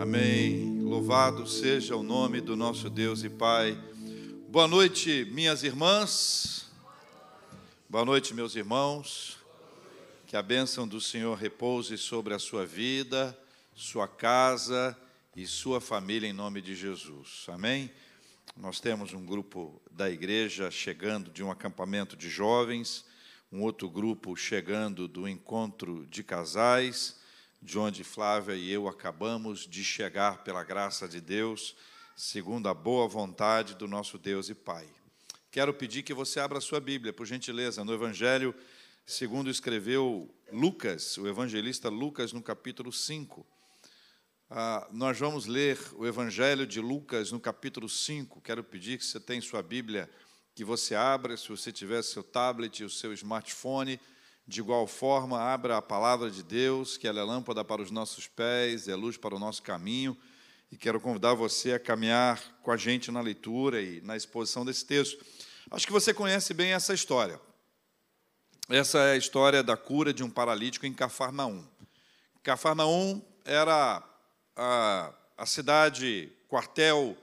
Amém. Louvado seja o nome do nosso Deus e Pai. Boa noite, minhas irmãs. Boa noite, meus irmãos. Que a bênção do Senhor repouse sobre a sua vida, sua casa e sua família em nome de Jesus. Amém. Nós temos um grupo da igreja chegando de um acampamento de jovens, um outro grupo chegando do encontro de casais de onde Flávia e eu acabamos de chegar pela graça de Deus, segundo a boa vontade do nosso Deus e Pai. Quero pedir que você abra sua Bíblia, por gentileza, no Evangelho, segundo escreveu Lucas, o evangelista Lucas, no capítulo 5. Ah, nós vamos ler o Evangelho de Lucas no capítulo 5. Quero pedir que você tenha sua Bíblia, que você abra, se você tiver seu tablet, o seu smartphone, de igual forma, abra a palavra de Deus, que ela é lâmpada para os nossos pés, é luz para o nosso caminho. E quero convidar você a caminhar com a gente na leitura e na exposição desse texto. Acho que você conhece bem essa história. Essa é a história da cura de um paralítico em Cafarnaum. Cafarnaum era a, a cidade quartel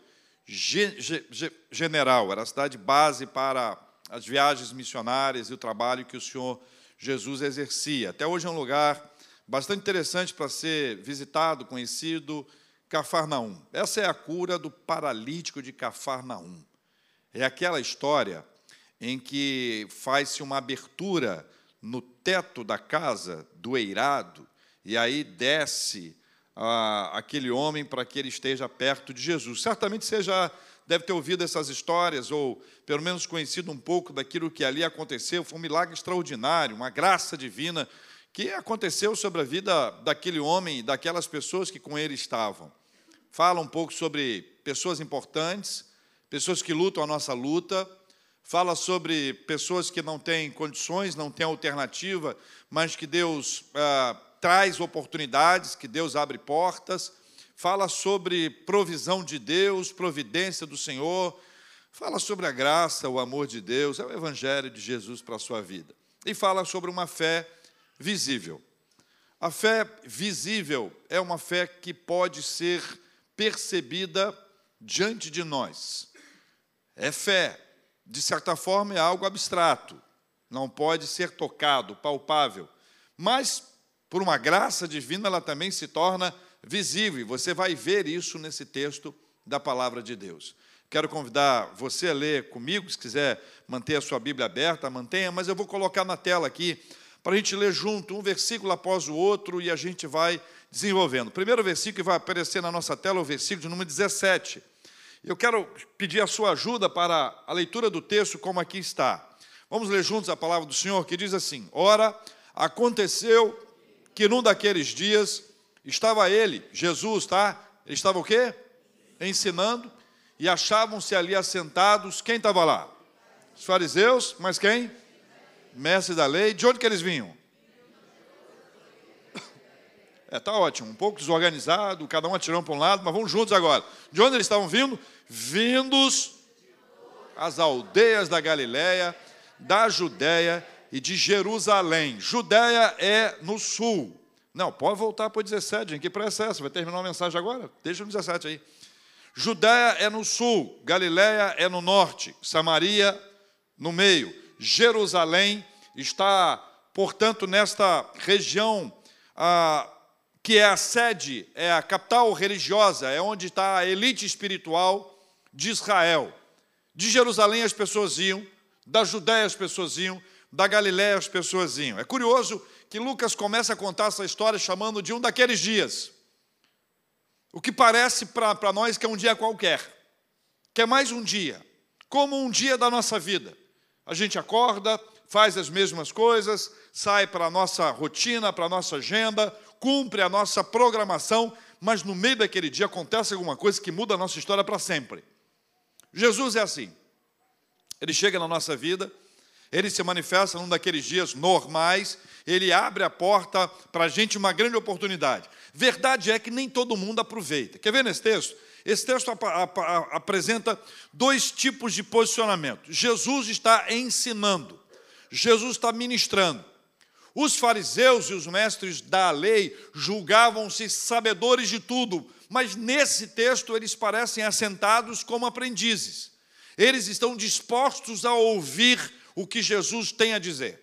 ge, ge, general, era a cidade base para as viagens missionárias e o trabalho que o Senhor Jesus exercia. Até hoje é um lugar bastante interessante para ser visitado, conhecido, Cafarnaum. Essa é a cura do paralítico de Cafarnaum. É aquela história em que faz-se uma abertura no teto da casa do eirado, e aí desce ah, aquele homem para que ele esteja perto de Jesus. Certamente já deve ter ouvido essas histórias, ou pelo menos conhecido um pouco daquilo que ali aconteceu. Foi um milagre extraordinário, uma graça divina que aconteceu sobre a vida daquele homem e daquelas pessoas que com ele estavam. Fala um pouco sobre pessoas importantes, pessoas que lutam a nossa luta, fala sobre pessoas que não têm condições, não têm alternativa, mas que Deus ah, traz oportunidades, que Deus abre portas fala sobre provisão de Deus, providência do Senhor, fala sobre a graça, o amor de Deus, é o evangelho de Jesus para a sua vida. E fala sobre uma fé visível. A fé visível é uma fé que pode ser percebida diante de nós. É fé, de certa forma, é algo abstrato, não pode ser tocado, palpável, mas por uma graça divina ela também se torna visível, você vai ver isso nesse texto da palavra de Deus. Quero convidar você a ler comigo, se quiser manter a sua Bíblia aberta, mantenha, mas eu vou colocar na tela aqui para a gente ler junto, um versículo após o outro, e a gente vai desenvolvendo. O primeiro versículo que vai aparecer na nossa tela é o versículo de número 17. Eu quero pedir a sua ajuda para a leitura do texto, como aqui está. Vamos ler juntos a palavra do Senhor, que diz assim: Ora, aconteceu que num daqueles dias Estava ele, Jesus, tá? Ele estava o quê? Ensinando, e achavam-se ali assentados, quem estava lá? Os fariseus, mas quem? Mestre da lei, de onde que eles vinham? É, tá ótimo, um pouco desorganizado, cada um atirando para um lado, mas vamos juntos agora. De onde eles estavam vindo? Vindos as aldeias da Galiléia, da Judéia e de Jerusalém. Judéia é no sul, não, pode voltar para o 17, gente, que essa? Vai terminar a mensagem agora? Deixa no 17 aí. Judéia é no sul, Galiléia é no norte, Samaria no meio. Jerusalém está, portanto, nesta região que é a sede, é a capital religiosa, é onde está a elite espiritual de Israel. De Jerusalém as pessoas iam, da Judéia as pessoas iam, da Galiléia as pessoas iam. É curioso que Lucas começa a contar essa história chamando de um daqueles dias. O que parece para nós que é um dia qualquer, que é mais um dia, como um dia da nossa vida. A gente acorda, faz as mesmas coisas, sai para a nossa rotina, para a nossa agenda, cumpre a nossa programação, mas no meio daquele dia acontece alguma coisa que muda a nossa história para sempre. Jesus é assim. Ele chega na nossa vida, ele se manifesta num daqueles dias normais, ele abre a porta para a gente uma grande oportunidade. Verdade é que nem todo mundo aproveita. Quer ver nesse texto? Esse texto ap ap apresenta dois tipos de posicionamento. Jesus está ensinando, Jesus está ministrando. Os fariseus e os mestres da lei julgavam-se sabedores de tudo, mas nesse texto eles parecem assentados como aprendizes. Eles estão dispostos a ouvir o que Jesus tem a dizer.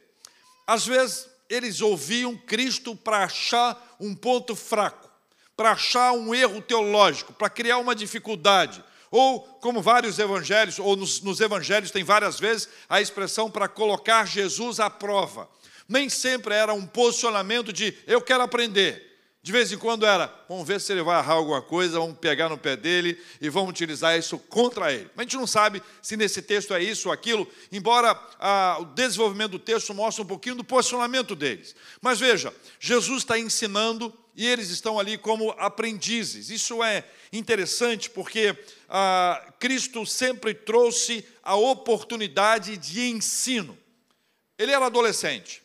Às vezes, eles ouviam Cristo para achar um ponto fraco, para achar um erro teológico, para criar uma dificuldade. Ou, como vários evangelhos, ou nos, nos evangelhos tem várias vezes a expressão para colocar Jesus à prova. Nem sempre era um posicionamento de eu quero aprender. De vez em quando era, vamos ver se ele vai errar alguma coisa, vamos pegar no pé dele e vamos utilizar isso contra ele. Mas a gente não sabe se nesse texto é isso ou aquilo, embora ah, o desenvolvimento do texto mostre um pouquinho do posicionamento deles. Mas veja, Jesus está ensinando e eles estão ali como aprendizes. Isso é interessante porque ah, Cristo sempre trouxe a oportunidade de ensino. Ele era adolescente,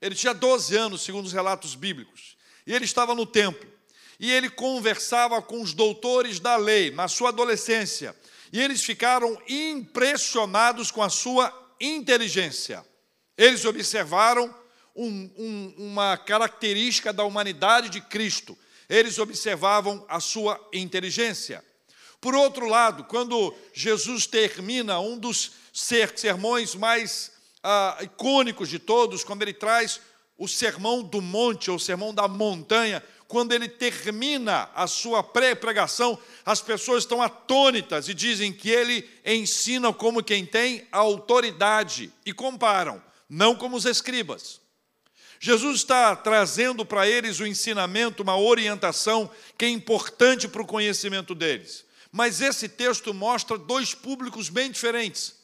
ele tinha 12 anos, segundo os relatos bíblicos. E ele estava no templo. E ele conversava com os doutores da lei, na sua adolescência. E eles ficaram impressionados com a sua inteligência. Eles observaram um, um, uma característica da humanidade de Cristo. Eles observavam a sua inteligência. Por outro lado, quando Jesus termina um dos sermões mais ah, icônicos de todos, quando ele traz o sermão do monte, ou o sermão da montanha, quando ele termina a sua pré-pregação, as pessoas estão atônitas e dizem que ele ensina como quem tem autoridade e comparam, não como os escribas. Jesus está trazendo para eles o ensinamento, uma orientação que é importante para o conhecimento deles. Mas esse texto mostra dois públicos bem diferentes.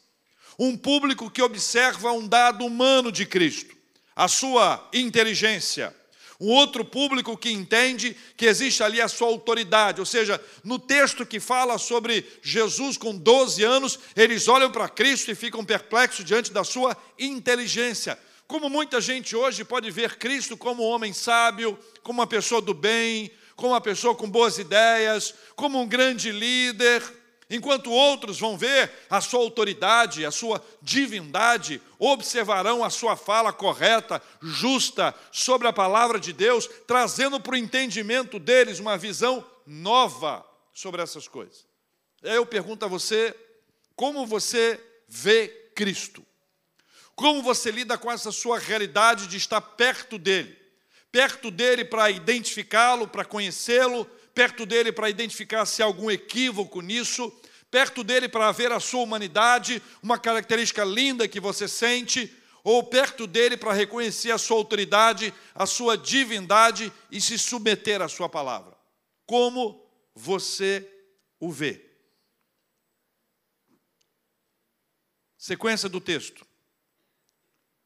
Um público que observa um dado humano de Cristo a sua inteligência. Um outro público que entende que existe ali a sua autoridade, ou seja, no texto que fala sobre Jesus com 12 anos, eles olham para Cristo e ficam perplexos diante da sua inteligência. Como muita gente hoje pode ver Cristo como um homem sábio, como uma pessoa do bem, como uma pessoa com boas ideias, como um grande líder, enquanto outros vão ver a sua autoridade, a sua divindade, observarão a sua fala correta, justa, sobre a palavra de Deus, trazendo para o entendimento deles uma visão nova sobre essas coisas. Eu pergunto a você, como você vê Cristo? Como você lida com essa sua realidade de estar perto dele? Perto dele para identificá-lo, para conhecê-lo, perto dele para identificar se há algum equívoco nisso, perto dele para ver a sua humanidade, uma característica linda que você sente, ou perto dele para reconhecer a sua autoridade, a sua divindade e se submeter à sua palavra. Como você o vê? Sequência do texto.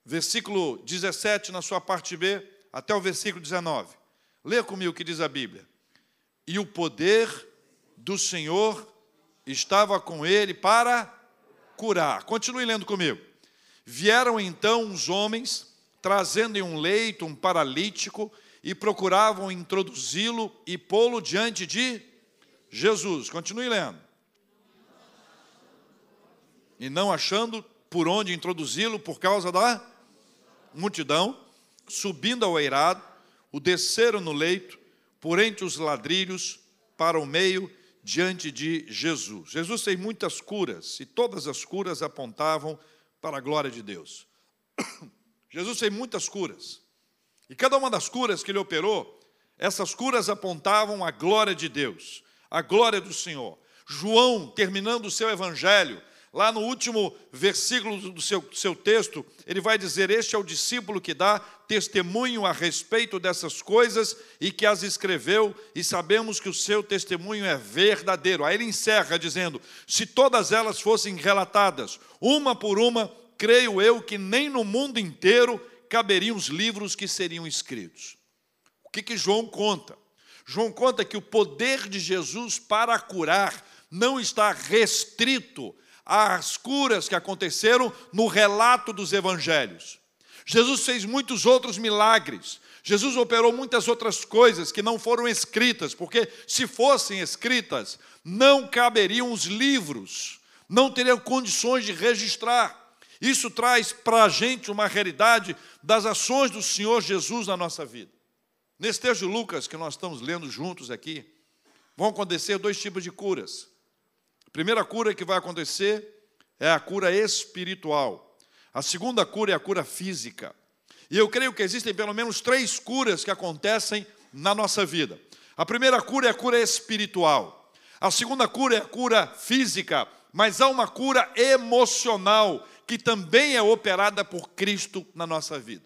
Versículo 17, na sua parte B, até o versículo 19. Leia comigo o que diz a Bíblia. E o poder do Senhor estava com ele para curar. Continue lendo comigo. Vieram então uns homens, trazendo em um leito um paralítico, e procuravam introduzi-lo e pô-lo diante de Jesus. Continue lendo. E não achando por onde introduzi-lo por causa da multidão, subindo ao eirado, o desceram no leito, por entre os ladrilhos, para o meio diante de Jesus. Jesus fez muitas curas e todas as curas apontavam para a glória de Deus. Jesus fez muitas curas. E cada uma das curas que ele operou, essas curas apontavam a glória de Deus, a glória do Senhor. João, terminando o seu evangelho, Lá no último versículo do seu, seu texto, ele vai dizer: Este é o discípulo que dá testemunho a respeito dessas coisas e que as escreveu, e sabemos que o seu testemunho é verdadeiro. Aí ele encerra dizendo: Se todas elas fossem relatadas, uma por uma, creio eu que nem no mundo inteiro caberiam os livros que seriam escritos. O que, que João conta? João conta que o poder de Jesus para curar não está restrito as curas que aconteceram no relato dos evangelhos. Jesus fez muitos outros milagres. Jesus operou muitas outras coisas que não foram escritas, porque se fossem escritas, não caberiam os livros, não teriam condições de registrar. Isso traz para a gente uma realidade das ações do Senhor Jesus na nossa vida. Nesse texto de Lucas que nós estamos lendo juntos aqui, vão acontecer dois tipos de curas. Primeira cura que vai acontecer é a cura espiritual. A segunda cura é a cura física. E eu creio que existem pelo menos três curas que acontecem na nossa vida. A primeira cura é a cura espiritual. A segunda cura é a cura física, mas há uma cura emocional que também é operada por Cristo na nossa vida.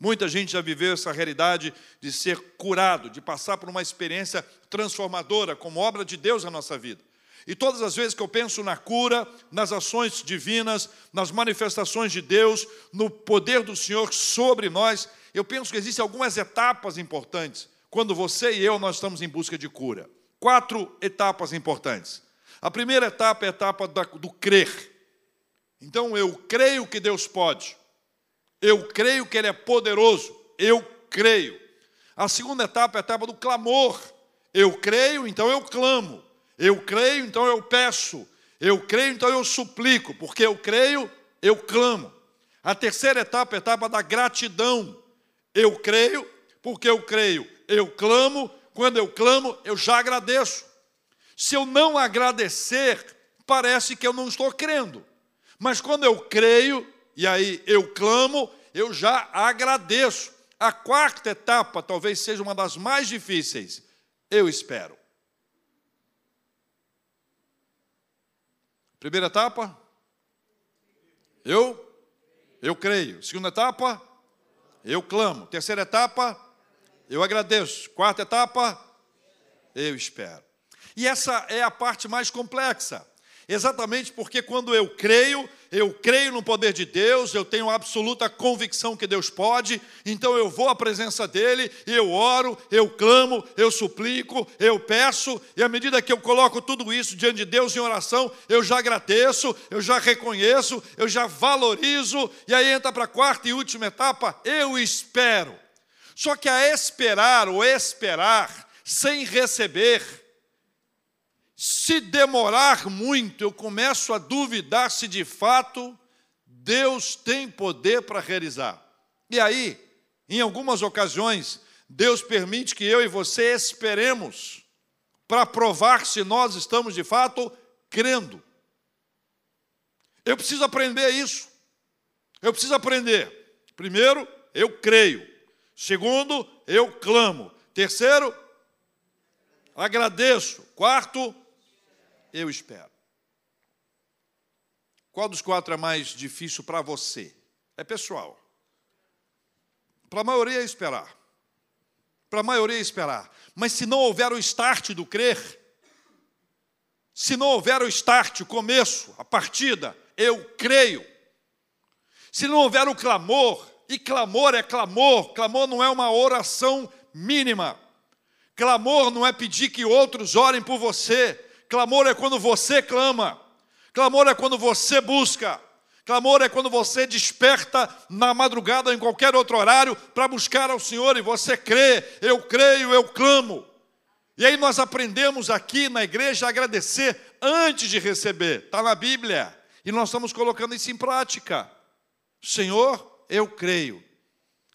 Muita gente já viveu essa realidade de ser curado, de passar por uma experiência transformadora como obra de Deus na nossa vida. E todas as vezes que eu penso na cura, nas ações divinas, nas manifestações de Deus, no poder do Senhor sobre nós, eu penso que existem algumas etapas importantes quando você e eu nós estamos em busca de cura. Quatro etapas importantes. A primeira etapa é a etapa do crer. Então eu creio que Deus pode. Eu creio que Ele é poderoso. Eu creio. A segunda etapa é a etapa do clamor. Eu creio, então eu clamo. Eu creio, então eu peço. Eu creio, então eu suplico. Porque eu creio, eu clamo. A terceira etapa é a etapa da gratidão. Eu creio, porque eu creio. Eu clamo, quando eu clamo, eu já agradeço. Se eu não agradecer, parece que eu não estou crendo. Mas quando eu creio, e aí eu clamo, eu já agradeço. A quarta etapa talvez seja uma das mais difíceis. Eu espero. Primeira etapa, eu eu creio. Segunda etapa, eu clamo. Terceira etapa, eu agradeço. Quarta etapa, eu espero. E essa é a parte mais complexa. Exatamente porque quando eu creio, eu creio no poder de Deus, eu tenho absoluta convicção que Deus pode, então eu vou à presença dEle, eu oro, eu clamo, eu suplico, eu peço, e à medida que eu coloco tudo isso diante de Deus em oração, eu já agradeço, eu já reconheço, eu já valorizo, e aí entra para a quarta e última etapa, eu espero. Só que a esperar ou esperar sem receber, se demorar muito, eu começo a duvidar se de fato Deus tem poder para realizar. E aí, em algumas ocasiões, Deus permite que eu e você esperemos para provar se nós estamos de fato crendo. Eu preciso aprender isso. Eu preciso aprender. Primeiro, eu creio. Segundo, eu clamo. Terceiro, agradeço. Quarto, eu espero. Qual dos quatro é mais difícil para você? É pessoal. Para a maioria é esperar. Para a maioria é esperar. Mas se não houver o start do crer, se não houver o start, o começo, a partida, eu creio. Se não houver o clamor, e clamor é clamor, clamor não é uma oração mínima. Clamor não é pedir que outros orem por você. Clamor é quando você clama. Clamor é quando você busca. Clamor é quando você desperta na madrugada ou em qualquer outro horário para buscar ao Senhor e você crê, eu creio, eu clamo. E aí nós aprendemos aqui na igreja a agradecer antes de receber, está na Bíblia, e nós estamos colocando isso em prática. Senhor, eu creio.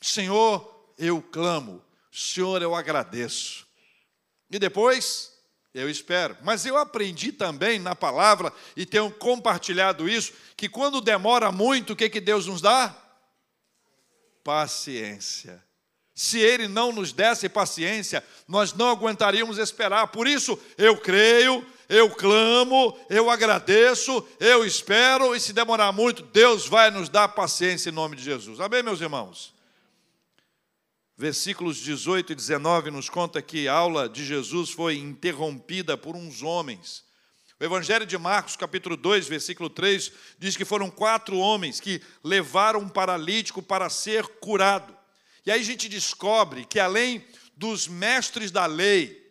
Senhor, eu clamo. Senhor, eu agradeço. E depois, eu espero. Mas eu aprendi também na palavra, e tenho compartilhado isso, que quando demora muito, o que, que Deus nos dá? Paciência. Se Ele não nos desse paciência, nós não aguentaríamos esperar. Por isso, eu creio, eu clamo, eu agradeço, eu espero, e se demorar muito, Deus vai nos dar paciência em nome de Jesus. Amém, meus irmãos? Versículos 18 e 19 nos conta que a aula de Jesus foi interrompida por uns homens. O Evangelho de Marcos, capítulo 2, versículo 3, diz que foram quatro homens que levaram um paralítico para ser curado. E aí a gente descobre que além dos mestres da lei,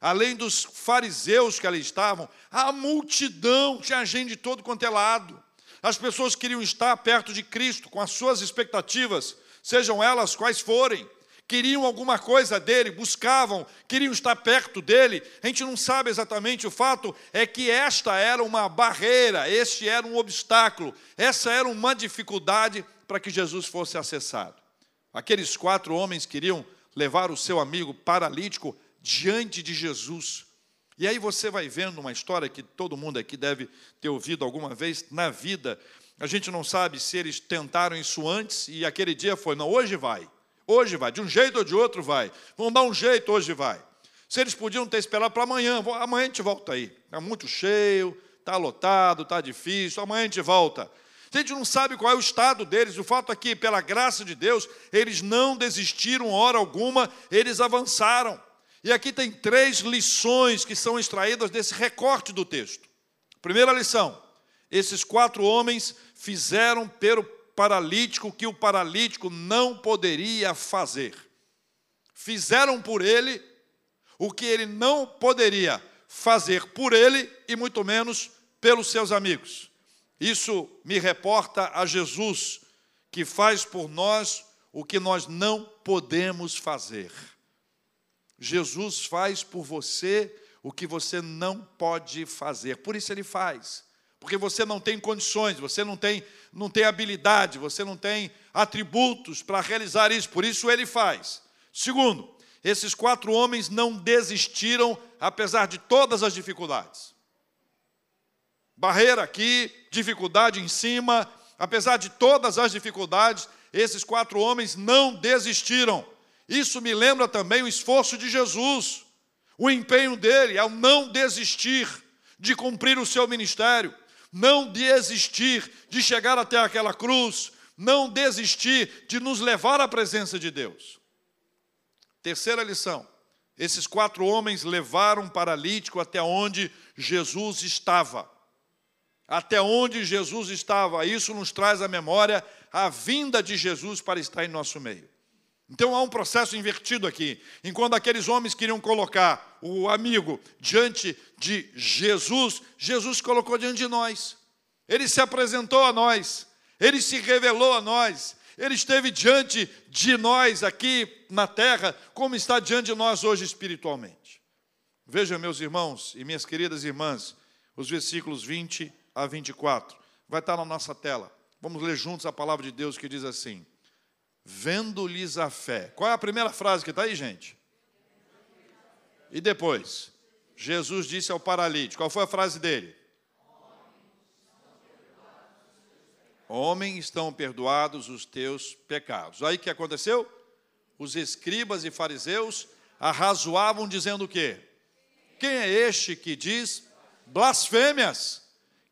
além dos fariseus que ali estavam, a multidão tinha gente de todo quanto é lado. As pessoas queriam estar perto de Cristo com as suas expectativas, sejam elas quais forem queriam alguma coisa dele, buscavam, queriam estar perto dele. A gente não sabe exatamente, o fato é que esta era uma barreira, este era um obstáculo, essa era uma dificuldade para que Jesus fosse acessado. Aqueles quatro homens queriam levar o seu amigo paralítico diante de Jesus. E aí você vai vendo uma história que todo mundo aqui deve ter ouvido alguma vez na vida. A gente não sabe se eles tentaram isso antes e aquele dia foi, não, hoje vai. Hoje vai, de um jeito ou de outro vai. Vão dar um jeito, hoje vai. Se eles podiam ter esperado para amanhã, amanhã a gente volta aí. Está muito cheio, está lotado, está difícil, amanhã a gente volta. A gente não sabe qual é o estado deles. O fato é que, pela graça de Deus, eles não desistiram hora alguma, eles avançaram. E aqui tem três lições que são extraídas desse recorte do texto. Primeira lição: esses quatro homens fizeram pelo paralítico que o paralítico não poderia fazer. Fizeram por ele o que ele não poderia fazer por ele e muito menos pelos seus amigos. Isso me reporta a Jesus, que faz por nós o que nós não podemos fazer. Jesus faz por você o que você não pode fazer. Por isso ele faz. Porque você não tem condições, você não tem, não tem habilidade, você não tem atributos para realizar isso. Por isso ele faz. Segundo, esses quatro homens não desistiram apesar de todas as dificuldades. Barreira aqui, dificuldade em cima, apesar de todas as dificuldades, esses quatro homens não desistiram. Isso me lembra também o esforço de Jesus, o empenho dele ao não desistir de cumprir o seu ministério, não desistir de chegar até aquela cruz, não desistir de nos levar à presença de Deus. Terceira lição: esses quatro homens levaram um paralítico até onde Jesus estava. Até onde Jesus estava, isso nos traz à memória a vinda de Jesus para estar em nosso meio. Então há um processo invertido aqui. Enquanto aqueles homens queriam colocar o amigo diante de Jesus, Jesus colocou diante de nós. Ele se apresentou a nós, ele se revelou a nós, ele esteve diante de nós aqui na terra, como está diante de nós hoje espiritualmente. Vejam, meus irmãos e minhas queridas irmãs, os versículos 20 a 24. Vai estar na nossa tela. Vamos ler juntos a palavra de Deus que diz assim: vendo-lhes a fé. Qual é a primeira frase que está aí, gente? E depois, Jesus disse ao paralítico: qual foi a frase dele? Homem, estão perdoados os teus pecados. Aí o que aconteceu? Os escribas e fariseus arrazoavam dizendo o quê? Quem é este que diz blasfêmias?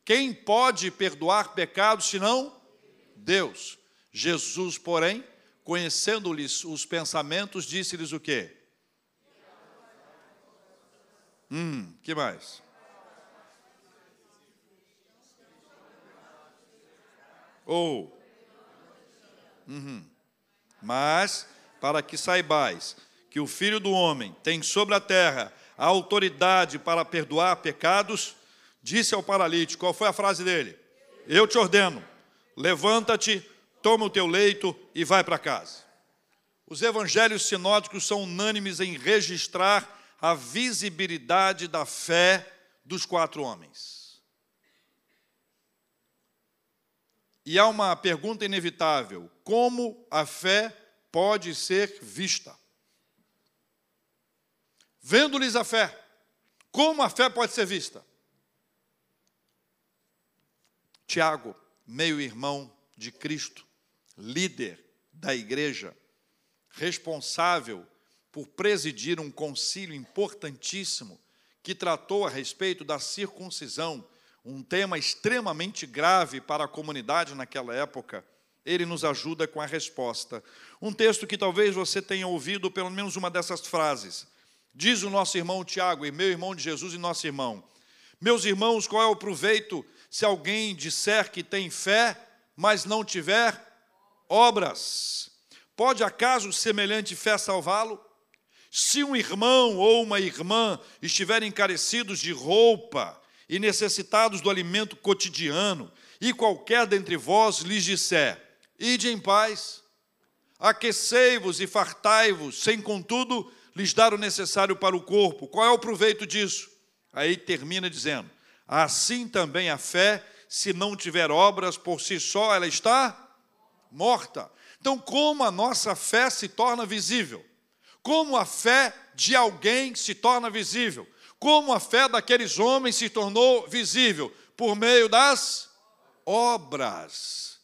Quem pode perdoar pecados senão Deus? Jesus, porém, conhecendo-lhes os pensamentos, disse-lhes o quê? Hum, que mais? Ou, uhum. mas para que saibais que o Filho do Homem tem sobre a terra a autoridade para perdoar pecados, disse ao paralítico: qual foi a frase dele? Eu te ordeno, levanta-te, toma o teu leito e vai para casa. Os evangelhos sinóticos são unânimes em registrar a visibilidade da fé dos quatro homens. E há uma pergunta inevitável: como a fé pode ser vista? Vendo-lhes a fé, como a fé pode ser vista? Tiago, meio-irmão de Cristo, líder da igreja, responsável por presidir um concílio importantíssimo que tratou a respeito da circuncisão, um tema extremamente grave para a comunidade naquela época. Ele nos ajuda com a resposta. Um texto que talvez você tenha ouvido pelo menos uma dessas frases. Diz o nosso irmão Tiago, e meu irmão de Jesus e nosso irmão: Meus irmãos, qual é o proveito se alguém disser que tem fé, mas não tiver obras. Pode acaso semelhante fé salvá-lo? Se um irmão ou uma irmã estiverem carecidos de roupa e necessitados do alimento cotidiano, e qualquer dentre vós lhes disser: Ide em paz, aquecei-vos e fartai-vos, sem contudo lhes dar o necessário para o corpo. Qual é o proveito disso? Aí termina dizendo: assim também a fé, se não tiver obras por si só, ela está morta. Então, como a nossa fé se torna visível? Como a fé de alguém se torna visível? Como a fé daqueles homens se tornou visível? Por meio das obras.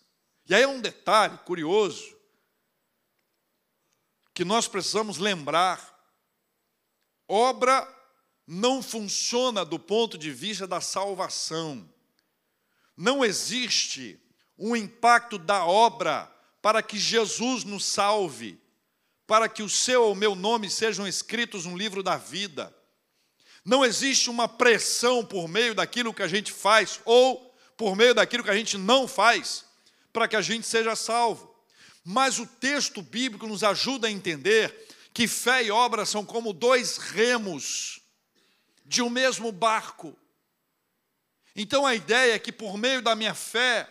E aí é um detalhe curioso que nós precisamos lembrar. Obra não funciona do ponto de vista da salvação. Não existe um impacto da obra para que Jesus nos salve, para que o seu ou meu nome sejam escritos no livro da vida. Não existe uma pressão por meio daquilo que a gente faz ou por meio daquilo que a gente não faz para que a gente seja salvo. Mas o texto bíblico nos ajuda a entender que fé e obra são como dois remos de um mesmo barco. Então a ideia é que por meio da minha fé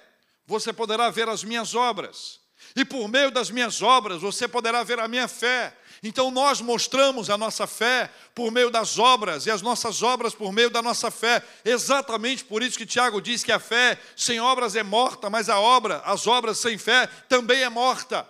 você poderá ver as minhas obras, e por meio das minhas obras você poderá ver a minha fé. Então nós mostramos a nossa fé por meio das obras e as nossas obras por meio da nossa fé. Exatamente por isso que Tiago diz que a fé sem obras é morta, mas a obra, as obras sem fé também é morta.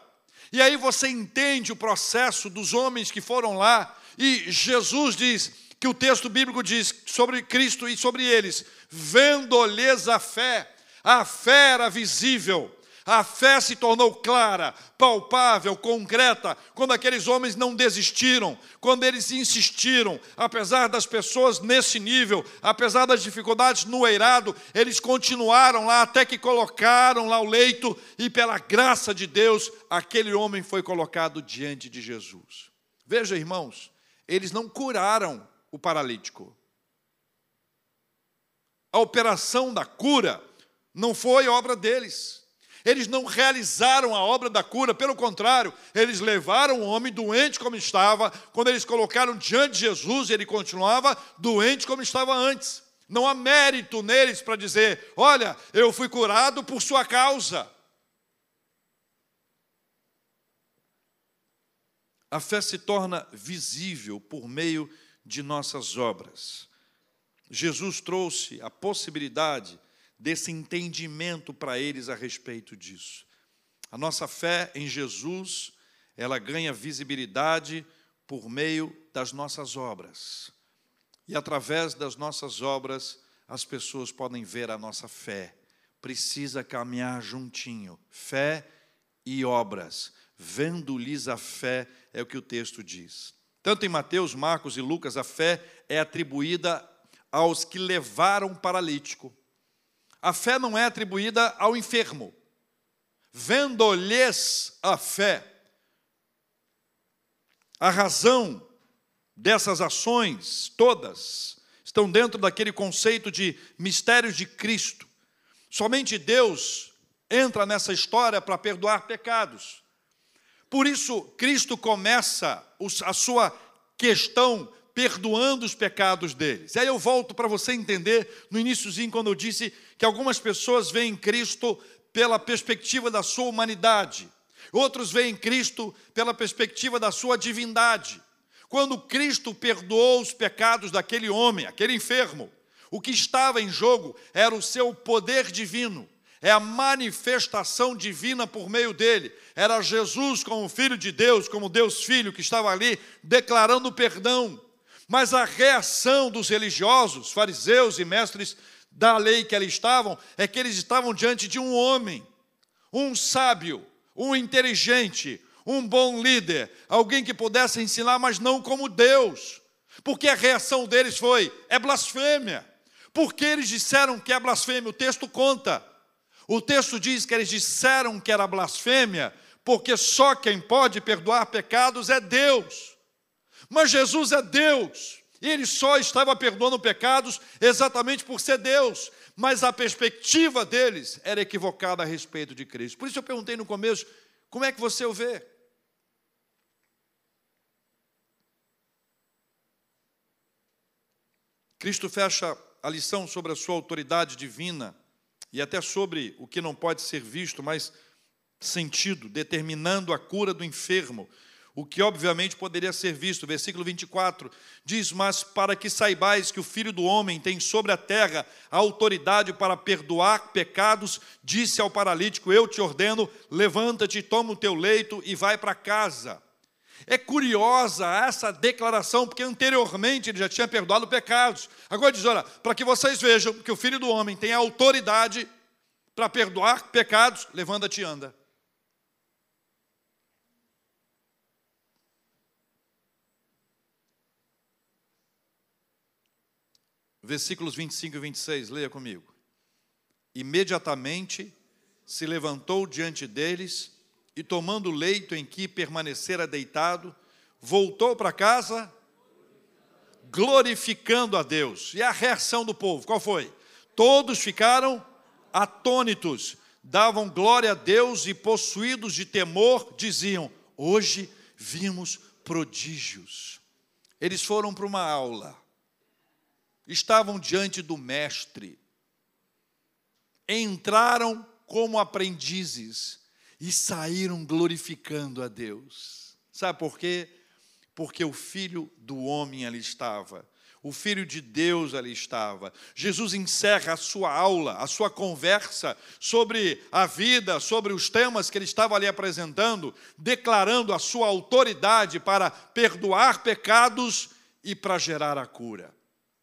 E aí você entende o processo dos homens que foram lá e Jesus diz que o texto bíblico diz sobre Cristo e sobre eles, vendo-lhes a fé, a fé era visível a fé se tornou clara, palpável, concreta, quando aqueles homens não desistiram, quando eles insistiram, apesar das pessoas nesse nível, apesar das dificuldades no eirado, eles continuaram lá até que colocaram lá o leito e, pela graça de Deus, aquele homem foi colocado diante de Jesus. Veja, irmãos, eles não curaram o paralítico. A operação da cura não foi obra deles. Eles não realizaram a obra da cura, pelo contrário, eles levaram o homem doente como estava, quando eles colocaram diante de Jesus, ele continuava doente como estava antes. Não há mérito neles para dizer: olha, eu fui curado por sua causa. A fé se torna visível por meio de nossas obras. Jesus trouxe a possibilidade desse entendimento para eles a respeito disso. A nossa fé em Jesus, ela ganha visibilidade por meio das nossas obras. E através das nossas obras, as pessoas podem ver a nossa fé. Precisa caminhar juntinho. Fé e obras. Vendo-lhes a fé, é o que o texto diz. Tanto em Mateus, Marcos e Lucas, a fé é atribuída aos que levaram o paralítico. A fé não é atribuída ao enfermo. Vendo-lhes a fé, a razão dessas ações todas estão dentro daquele conceito de mistérios de Cristo. Somente Deus entra nessa história para perdoar pecados. Por isso, Cristo começa a sua questão perdoando os pecados deles. E aí eu volto para você entender no iníciozinho quando eu disse que algumas pessoas veem Cristo pela perspectiva da sua humanidade. Outros veem Cristo pela perspectiva da sua divindade. Quando Cristo perdoou os pecados daquele homem, aquele enfermo, o que estava em jogo era o seu poder divino, é a manifestação divina por meio dele. Era Jesus como Filho de Deus, como Deus Filho, que estava ali declarando perdão. Mas a reação dos religiosos, fariseus e mestres da lei que ali estavam, é que eles estavam diante de um homem, um sábio, um inteligente, um bom líder, alguém que pudesse ensinar, mas não como Deus. Porque a reação deles foi: é blasfêmia. Porque eles disseram que é blasfêmia, o texto conta. O texto diz que eles disseram que era blasfêmia, porque só quem pode perdoar pecados é Deus. Mas Jesus é Deus, e ele só estava perdoando pecados exatamente por ser Deus, mas a perspectiva deles era equivocada a respeito de Cristo. Por isso eu perguntei no começo: como é que você o vê? Cristo fecha a lição sobre a sua autoridade divina e até sobre o que não pode ser visto, mas sentido, determinando a cura do enfermo, o que obviamente poderia ser visto. Versículo 24 diz: Mas para que saibais que o Filho do Homem tem sobre a terra a autoridade para perdoar pecados, disse ao paralítico: Eu te ordeno, levanta-te, toma o teu leito e vai para casa. É curiosa essa declaração, porque anteriormente ele já tinha perdoado pecados. Agora diz: olha, para que vocês vejam que o filho do homem tem autoridade para perdoar pecados, levanta-te e anda. Versículos 25 e 26, leia comigo. Imediatamente se levantou diante deles e, tomando o leito em que permanecera deitado, voltou para casa glorificando a Deus. E a reação do povo, qual foi? Todos ficaram atônitos, davam glória a Deus e, possuídos de temor, diziam: Hoje vimos prodígios. Eles foram para uma aula, estavam diante do Mestre, entraram como aprendizes e saíram glorificando a Deus. Sabe por quê? Porque o Filho do homem ali estava. O Filho de Deus ali estava. Jesus encerra a sua aula, a sua conversa sobre a vida, sobre os temas que ele estava ali apresentando, declarando a sua autoridade para perdoar pecados e para gerar a cura.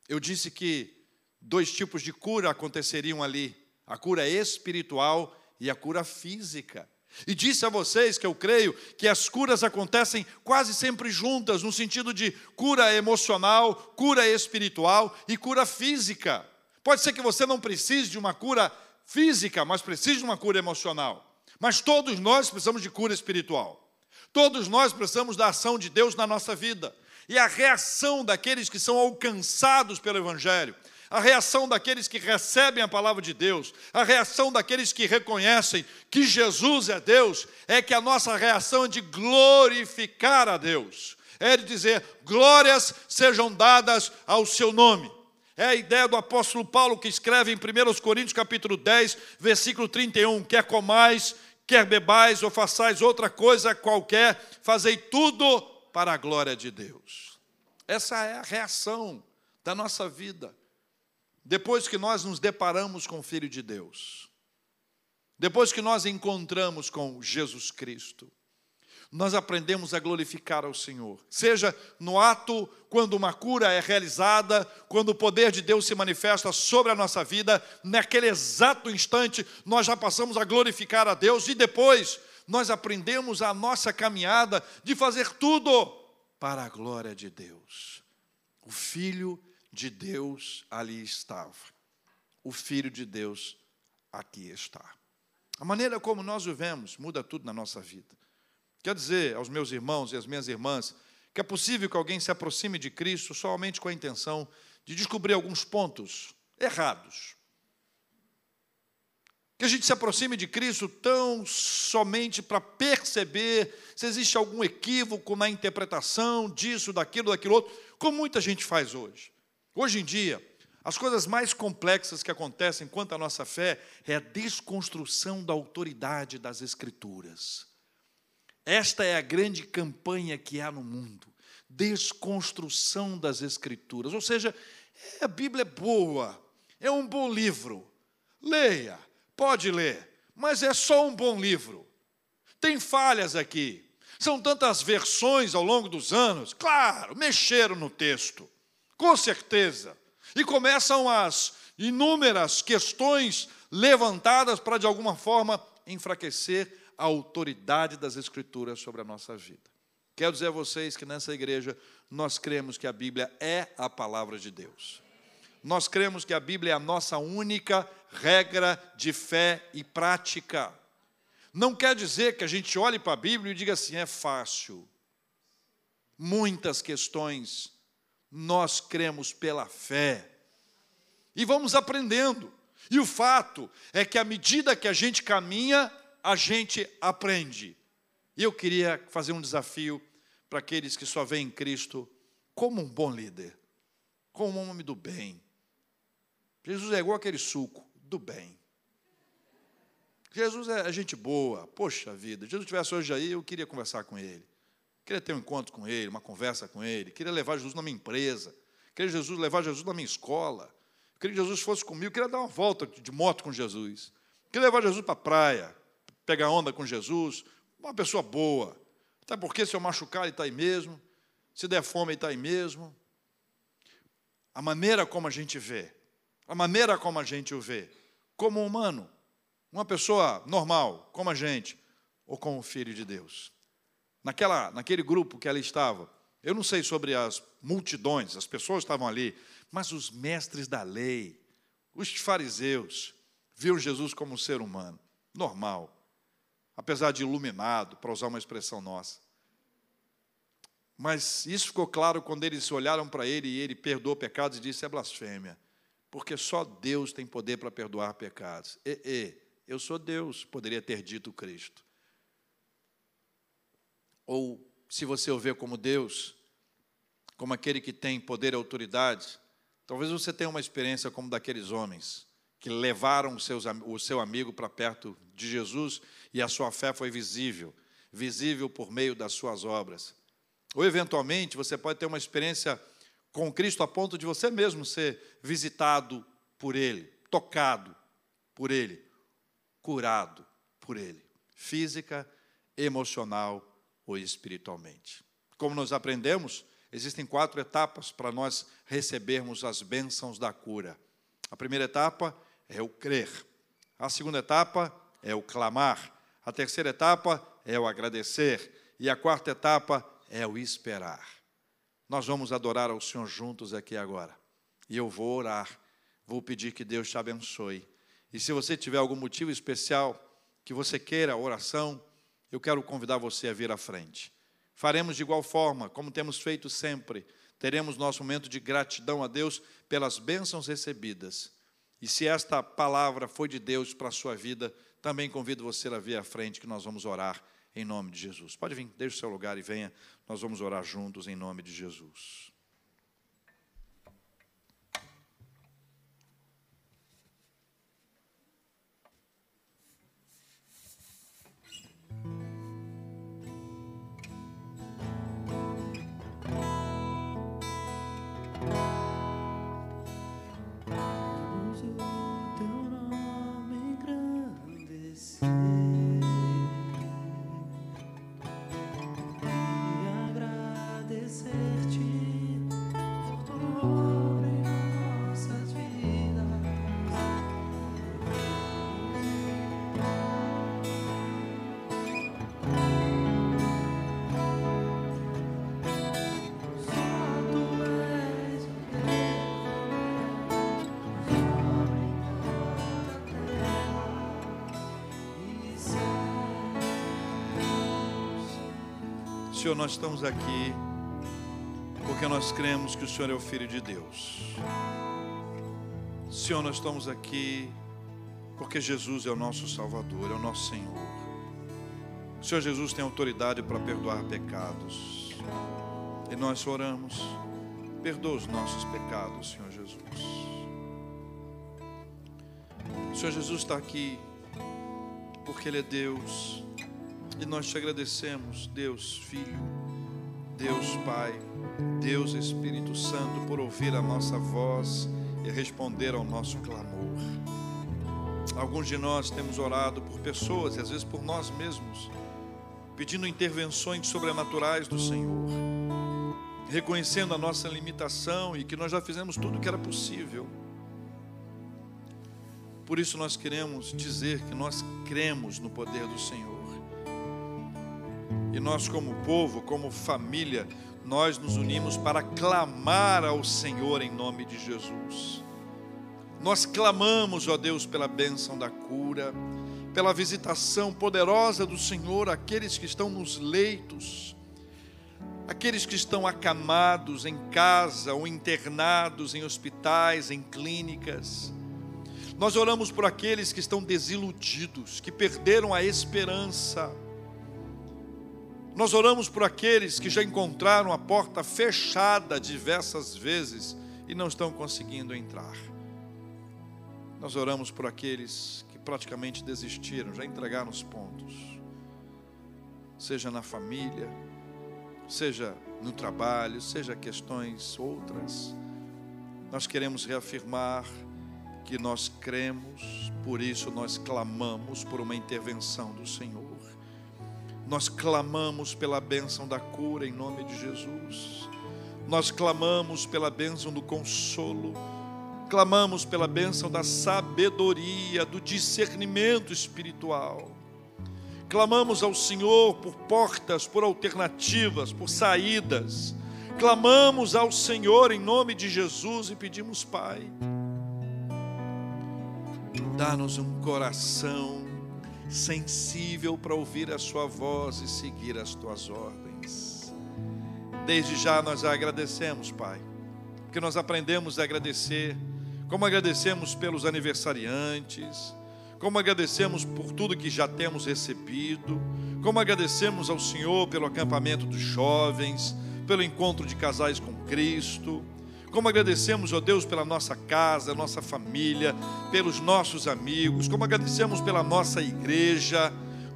Eu disse que dois tipos de cura aconteceriam ali: a cura espiritual e a cura física. E disse a vocês que eu creio que as curas acontecem quase sempre juntas, no sentido de cura emocional, cura espiritual e cura física. Pode ser que você não precise de uma cura física, mas precise de uma cura emocional. Mas todos nós precisamos de cura espiritual. Todos nós precisamos da ação de Deus na nossa vida. E a reação daqueles que são alcançados pelo Evangelho, a reação daqueles que recebem a palavra de Deus, a reação daqueles que reconhecem que Jesus é Deus, é que a nossa reação é de glorificar a Deus, é de dizer glórias sejam dadas ao seu nome. É a ideia do apóstolo Paulo que escreve em 1 Coríntios capítulo 10, versículo 31, quer comais, quer bebais ou façais outra coisa qualquer, fazei tudo para a glória de Deus. Essa é a reação da nossa vida depois que nós nos deparamos com o Filho de Deus, depois que nós encontramos com Jesus Cristo, nós aprendemos a glorificar ao Senhor, seja no ato quando uma cura é realizada, quando o poder de Deus se manifesta sobre a nossa vida, naquele exato instante nós já passamos a glorificar a Deus e depois nós aprendemos a nossa caminhada de fazer tudo para a glória de Deus. O Filho de Deus ali estava. O Filho de Deus aqui está. A maneira como nós vivemos muda tudo na nossa vida. Quer dizer aos meus irmãos e às minhas irmãs que é possível que alguém se aproxime de Cristo somente com a intenção de descobrir alguns pontos errados. Que a gente se aproxime de Cristo tão somente para perceber se existe algum equívoco na interpretação disso, daquilo, daquilo outro, como muita gente faz hoje. Hoje em dia, as coisas mais complexas que acontecem quanto à nossa fé é a desconstrução da autoridade das Escrituras. Esta é a grande campanha que há no mundo. Desconstrução das Escrituras. Ou seja, a Bíblia é boa, é um bom livro. Leia, pode ler, mas é só um bom livro. Tem falhas aqui. São tantas versões ao longo dos anos. Claro, mexeram no texto. Com certeza. E começam as inúmeras questões levantadas para, de alguma forma, enfraquecer a autoridade das Escrituras sobre a nossa vida. Quero dizer a vocês que nessa igreja nós cremos que a Bíblia é a palavra de Deus. Nós cremos que a Bíblia é a nossa única regra de fé e prática. Não quer dizer que a gente olhe para a Bíblia e diga assim, é fácil. Muitas questões nós cremos pela fé. E vamos aprendendo. E o fato é que à medida que a gente caminha, a gente aprende. E eu queria fazer um desafio para aqueles que só veem Cristo como um bom líder, como um homem do bem. Jesus é igual aquele suco do bem. Jesus é gente boa, poxa vida. Jesus estivesse hoje aí, eu queria conversar com ele. Queria ter um encontro com ele, uma conversa com ele. Queria levar Jesus na minha empresa. Queria Jesus, levar Jesus na minha escola. Queria que Jesus fosse comigo. Queria dar uma volta de moto com Jesus. Queria levar Jesus para a praia, pegar onda com Jesus. Uma pessoa boa. Até porque se eu machucar, ele está aí mesmo. Se der fome, ele está aí mesmo. A maneira como a gente vê, a maneira como a gente o vê, como humano, uma pessoa normal, como a gente, ou como filho de Deus. Naquela, naquele grupo que ela estava, eu não sei sobre as multidões, as pessoas estavam ali, mas os mestres da lei, os fariseus, viram Jesus como um ser humano, normal, apesar de iluminado, para usar uma expressão nossa. Mas isso ficou claro quando eles olharam para ele e ele perdoou pecados e disse: é blasfêmia, porque só Deus tem poder para perdoar pecados. E, e, eu sou Deus, poderia ter dito Cristo. Ou, se você o vê como Deus, como aquele que tem poder e autoridade, talvez você tenha uma experiência como daqueles homens que levaram seus, o seu amigo para perto de Jesus e a sua fé foi visível visível por meio das suas obras. Ou, eventualmente, você pode ter uma experiência com Cristo a ponto de você mesmo ser visitado por Ele, tocado por Ele, curado por Ele, física, emocional ou espiritualmente. Como nós aprendemos, existem quatro etapas para nós recebermos as bênçãos da cura. A primeira etapa é o crer, a segunda etapa é o clamar, a terceira etapa é o agradecer, e a quarta etapa é o esperar. Nós vamos adorar ao Senhor juntos aqui agora, e eu vou orar, vou pedir que Deus te abençoe e se você tiver algum motivo especial que você queira oração, eu quero convidar você a vir à frente. Faremos de igual forma, como temos feito sempre. Teremos nosso momento de gratidão a Deus pelas bênçãos recebidas. E se esta palavra foi de Deus para a sua vida, também convido você a vir à frente que nós vamos orar em nome de Jesus. Pode vir, deixe o seu lugar e venha, nós vamos orar juntos em nome de Jesus. Senhor, nós estamos aqui porque nós cremos que o Senhor é o Filho de Deus. Senhor, nós estamos aqui porque Jesus é o nosso Salvador, é o nosso Senhor. O Senhor Jesus tem autoridade para perdoar pecados. E nós oramos, perdoa os nossos pecados, Senhor Jesus. O Senhor Jesus está aqui porque Ele é Deus e nós te agradecemos, Deus Filho, Deus Pai, Deus Espírito Santo, por ouvir a nossa voz e responder ao nosso clamor. Alguns de nós temos orado por pessoas e às vezes por nós mesmos, pedindo intervenções sobrenaturais do Senhor, reconhecendo a nossa limitação e que nós já fizemos tudo o que era possível. Por isso nós queremos dizer que nós cremos no poder do Senhor e nós, como povo, como família, nós nos unimos para clamar ao Senhor em nome de Jesus. Nós clamamos, ó Deus, pela bênção da cura, pela visitação poderosa do Senhor àqueles que estão nos leitos, aqueles que estão acamados em casa ou internados em hospitais, em clínicas. Nós oramos por aqueles que estão desiludidos, que perderam a esperança nós oramos por aqueles que já encontraram a porta fechada diversas vezes e não estão conseguindo entrar. Nós oramos por aqueles que praticamente desistiram, já entregaram os pontos. Seja na família, seja no trabalho, seja questões outras. Nós queremos reafirmar que nós cremos, por isso nós clamamos por uma intervenção do Senhor. Nós clamamos pela bênção da cura em nome de Jesus. Nós clamamos pela bênção do consolo. Clamamos pela bênção da sabedoria, do discernimento espiritual. Clamamos ao Senhor por portas, por alternativas, por saídas. Clamamos ao Senhor em nome de Jesus e pedimos, Pai, dá-nos um coração sensível para ouvir a Sua voz e seguir as Tuas ordens. Desde já nós agradecemos, Pai, porque nós aprendemos a agradecer, como agradecemos pelos aniversariantes, como agradecemos por tudo que já temos recebido, como agradecemos ao Senhor pelo acampamento dos jovens, pelo encontro de casais com Cristo, como agradecemos, ó Deus, pela nossa casa, nossa família, pelos nossos amigos, como agradecemos pela nossa igreja.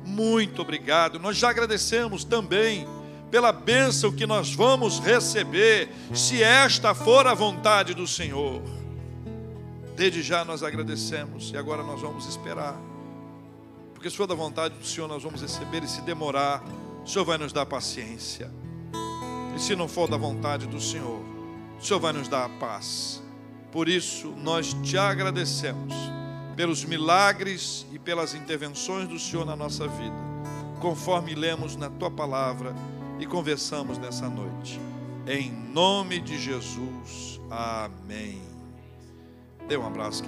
Muito obrigado. Nós já agradecemos também pela bênção que nós vamos receber, se esta for a vontade do Senhor. Desde já nós agradecemos e agora nós vamos esperar. Porque se for da vontade do Senhor, nós vamos receber e se demorar, o Senhor vai nos dar paciência. E se não for da vontade do Senhor, o Senhor vai nos dar a paz. Por isso, nós te agradecemos pelos milagres e pelas intervenções do Senhor na nossa vida, conforme lemos na tua palavra e conversamos nessa noite. Em nome de Jesus. Amém. Dê um abraço.